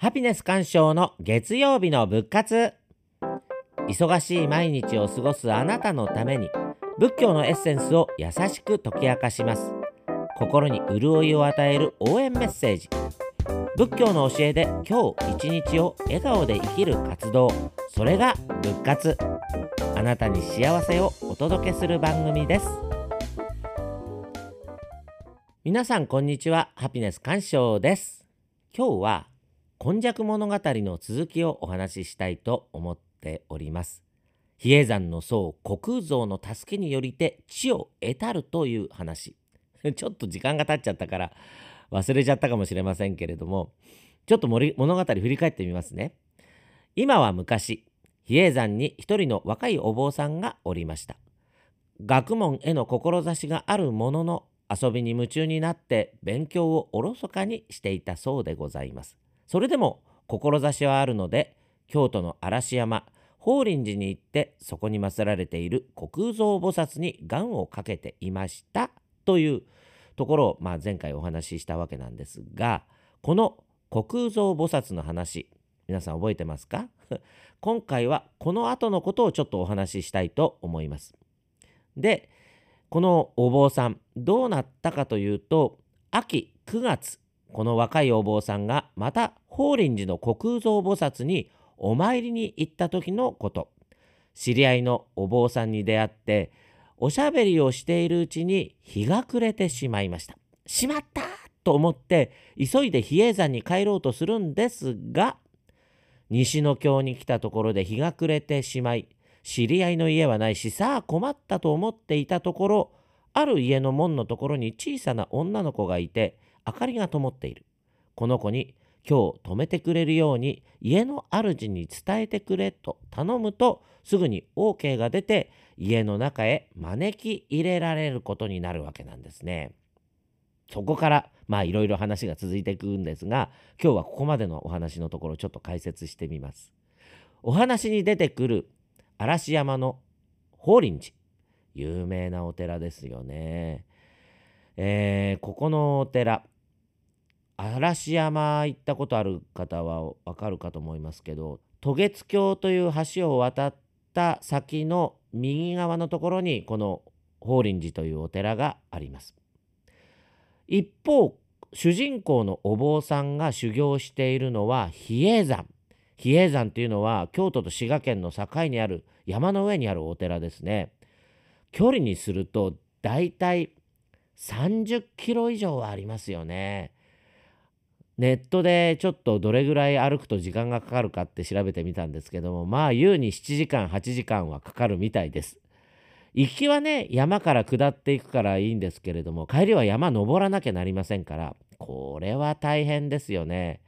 ハピネス鑑賞の月曜日の仏活。忙しい毎日を過ごすあなたのために仏教のエッセンスを優しく解き明かします。心に潤いを与える応援メッセージ。仏教の教えで今日一日を笑顔で生きる活動。それが仏活。あなたに幸せをお届けする番組です。皆さんこんにちは。ハピネス鑑賞です。今日は今昔物語の続きをお話ししたいと思っております。比叡山の僧虚空蔵の助けによりて地を得たるという話。ちょっと時間が経っちゃったから忘れちゃったかもしれませんけれどもちょっと物語振り返ってみますね。今は昔比叡山に一人の若いお坊さんがおりました。学問への志があるものの遊びに夢中になって勉強をおろそかにしていたそうでございます。それでも志はあるので京都の嵐山法輪寺に行ってそこに祀られている虚空蔵菩薩に願をかけていましたというところを、まあ、前回お話ししたわけなんですがこの虚空蔵菩薩の話皆さん覚えてますか？今回はこの後のことをちょっとお話ししたいと思います。でこのお坊さんどうなったかというと秋9月この若いお坊さんがまた法輪寺の虚空蔵菩薩にお参りに行った時のこと知り合いのお坊さんに出会っておしゃべりをしているうちに日が暮れてしまいました。しまったと思って急いで比叡山に帰ろうとするんですが西の京に来たところで日が暮れてしまい知り合いの家はないしさあ困ったと思っていたところある家の門のところに小さな女の子がいて明かりが灯っているこの子に今日泊めてくれるように家の主に伝えてくれと頼むとすぐに OK が出て家の中へ招き入れられることになるわけなんですね。そこからまあいろいろ話が続いていくんですが今日はここまでのお話のところちょっと解説してみます。お話に出てくる嵐山の法輪寺有名なお寺ですよね。えー、ここのお寺嵐山行ったことある方はわかるかと思いますけど渡月橋という橋を渡った先の右側のところにこの法輪寺というお寺があります。一方主人公のお坊さんが修行しているのは比叡山。比叡山というのは京都と滋賀県の境にある山の上にあるお寺ですね。距離にするとだいたい30キロ以上はありますよね。ネットでちょっとどれぐらい歩くと時間がかかるかって調べてみたんですけどもまあ優に7時間8時間はかかるみたいです行きはね山から下っていくからいいんですけれども帰りは山登らなきゃなりませんからこれは大変ですよね。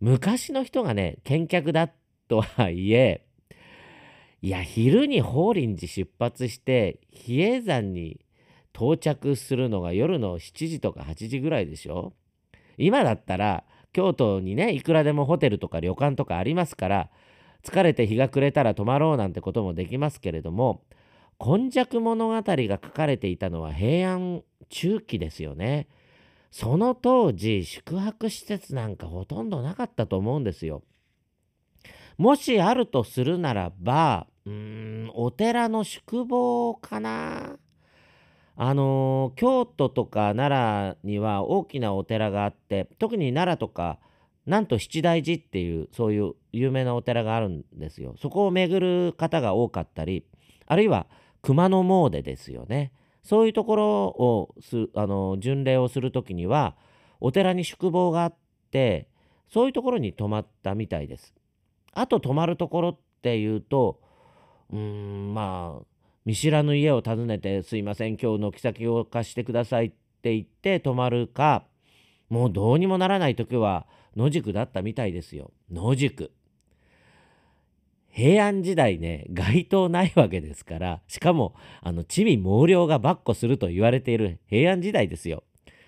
昔の人がね見客だとはいえいや昼に法輪寺出発して比叡山に到着するのが夜の7時とか8時ぐらいでしょ今だったら京都にねいくらでもホテルとか旅館とかありますから疲れて日が暮れたら泊まろうなんてこともできますけれども今昔物語が書かれていたのは平安中期ですよね。その当時宿泊施設なんかほとんどなかったと思うんですよ。もしあるとするならばうーんお寺の宿坊かな。あのー、京都とか奈良には大きなお寺があって特に奈良とかなんと七大寺っていうそういう有名なお寺があるんですよ。そこを巡る方が多かったりあるいは熊野詣ですよね。そういうところをすあの巡礼をする時にはお寺に宿坊があってそういうところに泊まったみたいです。あと泊まるところっていうとうんまあ見知らぬ家を訪ねて「すいません今日軒先を貸してください」って言って泊まるかもうどうにもならない時は野宿だったみたいですよ。野宿。平安時代ね街灯ないわけですからしかもあの地味猛量が跋扈すると言われている平安時代ですよ。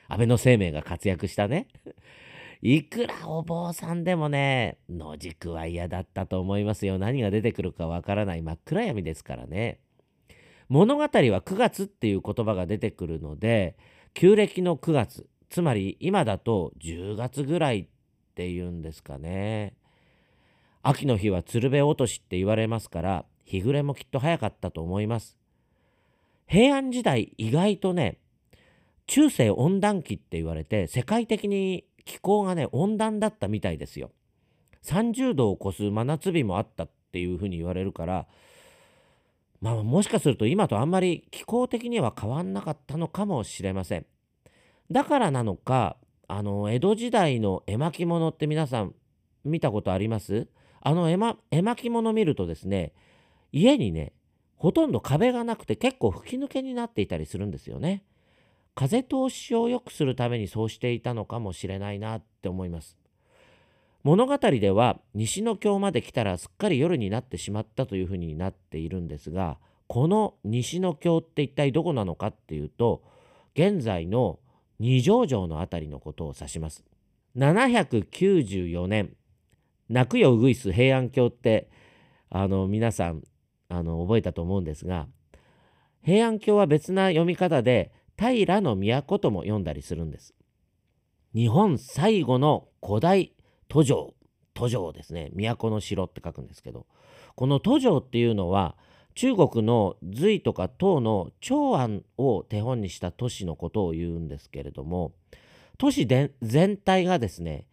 安倍の生命が活躍したね。いくらお坊さんでもね野宿は嫌だったと思いますよ。何が出てくるかわからない真っ暗闇ですからね。物語は9月っていう言葉が出てくるので旧暦の9月つまり今だと10月ぐらいっていうんですかね。秋の日は鶴瓶落としって言われますから日暮れもきっと早かったと思います。平安時代意外とね中世温暖期って言われて世界的に気候がね温暖だったみたいですよ。30度を超す真夏日もあったっていうふうに言われるからまあもしかすると今とあんまり気候的には変わんなかったのかもしれませんだからなのかあの江戸時代の絵巻物って皆さん見たことあります？あの絵,、ま、絵巻物見るとですね家にねほとんど壁がなくて結構吹き抜けになっていたりするんですよね。風通しを良くするためにそうしていたのかもしれないなって思います。物語では西の京まで来たらすっかり夜になってしまったというふうになっているんですがこの西の京って一体どこなのかっていうと現在の二条城の辺りのことを指します。794年泣くようぐいす平安京ってあの皆さんあの覚えたと思うんですが平安京は別な読み方で平の都とも読んだりするんです。日本最後の古代都城都城ですね。都の城って書くんですけど。この都城っていうのは中国の隋とか唐の長安を手本にした都市のことを言うんですけれども都市全体がですね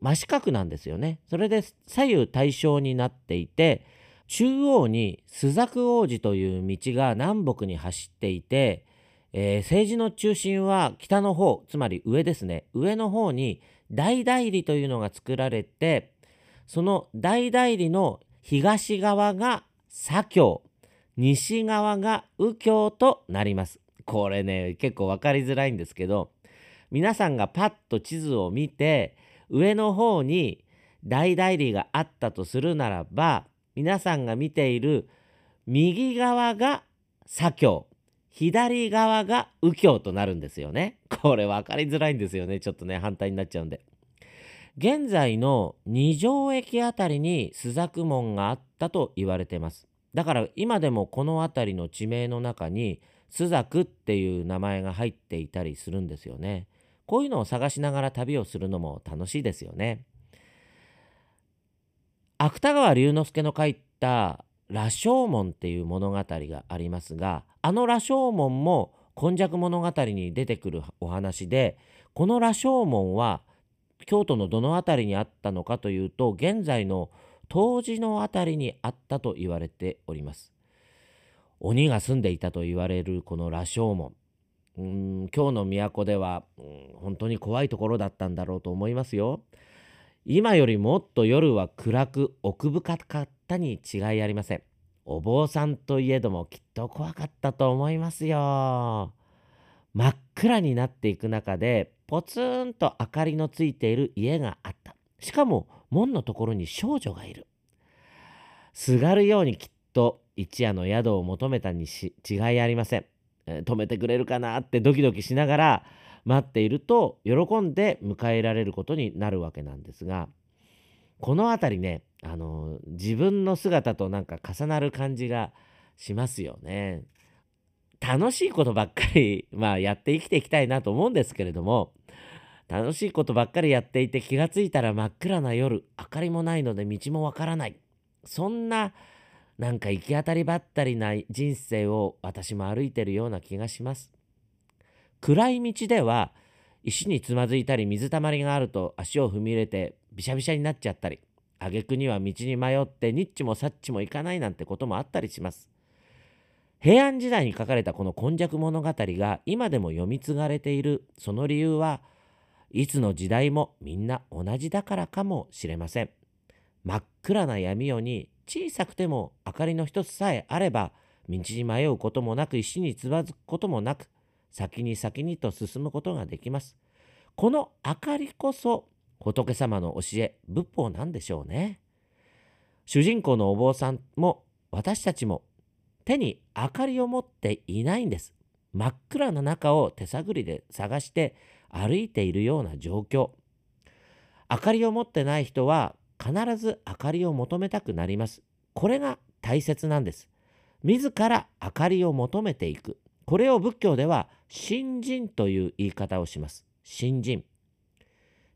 真四角なんですよね。それで左右対称になっていて中央に朱雀王子という道が南北に走っていて、えー、政治の中心は北の方つまり上ですね。上の方に大代理というのが作られてその大代理の東側が左京西側が右京となります。これね結構分かりづらいんですけど皆さんがパッと地図を見て上の方に大代理があったとするならば皆さんが見ている右側が左京左側が右京となるんですよね。これ分かりづらいんですよねちょっとね反対になっちゃうんで。現在の二条駅あたりに朱雀門があったと言われてます。だから今でもこの辺りの地名の中に朱雀っていう名前が入っていたりするんですよね。こういうのを探しながら旅をするのも楽しいですよね。芥川龍之介の書いた「羅生門」っていう物語がありますがあの羅生門も今昔物語に出てくるお話でこの羅生門は京都のどの辺りにあったのかというと現在の当時の辺りにあったと言われております。鬼が住んでいたと言われるこの羅生門。うん今日の都では、うん、本当に怖いところだったんだろうと思いますよ。今よりもっと夜は暗く奥深かったに違いありません。お坊さんといえどもきっと怖かったと思いますよ。真っ暗になっていく中でポツンと明かりのついている家があった。しかも門のところに少女がいる。すがるようにきっと一夜の宿を求めたにし違いありません、止めてくれるかなってドキドキしながら待っていると喜んで迎えられることになるわけなんですがこの辺りね、あの、自分の姿となんか重なる感じがしますよね。楽しいことばっかり、まあ、やって生きていきたいなと思うんですけれども楽しいことばっかりやっていて気がついたら真っ暗な夜明かりもないので道もわからないそんななんか行き当たりばったりな人生を私も歩いてるような気がします暗い道では石につまずいたり水たまりがあると足を踏み入れてびしゃびしゃになっちゃったり挙句には道に迷ってニッチもサッチもいかないなんてこともあったりします平安時代に書かれたこの今昔物語が今でも読み継がれているその理由はいつの時代もみんな同じだからかもしれません。真っ暗な闇夜に小さくても明かりの一つさえあれば道に迷うこともなく石につまずくこともなく先に先にと進むことができます。この明かりこそ仏様の教え仏法なんでしょうね。主人公のお坊さんも私たちも手に明かりを持っていないんです。真っ暗な中を手探りで探して歩いているような状況明かりを持ってない人は必ず明かりを求めたくなりますこれが大切なんです自ら明かりを求めていくこれを仏教では信心という言い方をします。信心。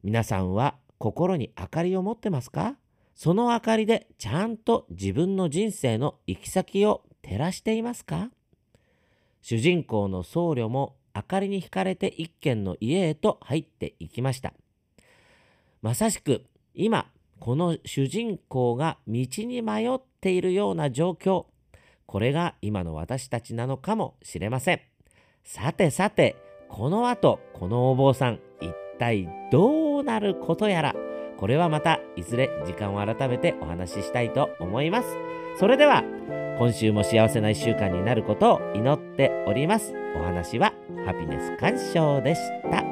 皆さんは心に明かりを持ってますか？その明かりでちゃんと自分の人生の行き先を照らしていますか？主人公の僧侶も明かりに惹かれて一軒の家へと入っていきました。まさしく今この主人公が道に迷っているような状況これが今の私たちなのかもしれません。さてさてこの後このお坊さん一体どうなることやらこれはまたいずれ時間を改めてお話ししたいと思います。それでは今週も幸せな1週間になることを祈っております。お話はハピネス鑑賞でした。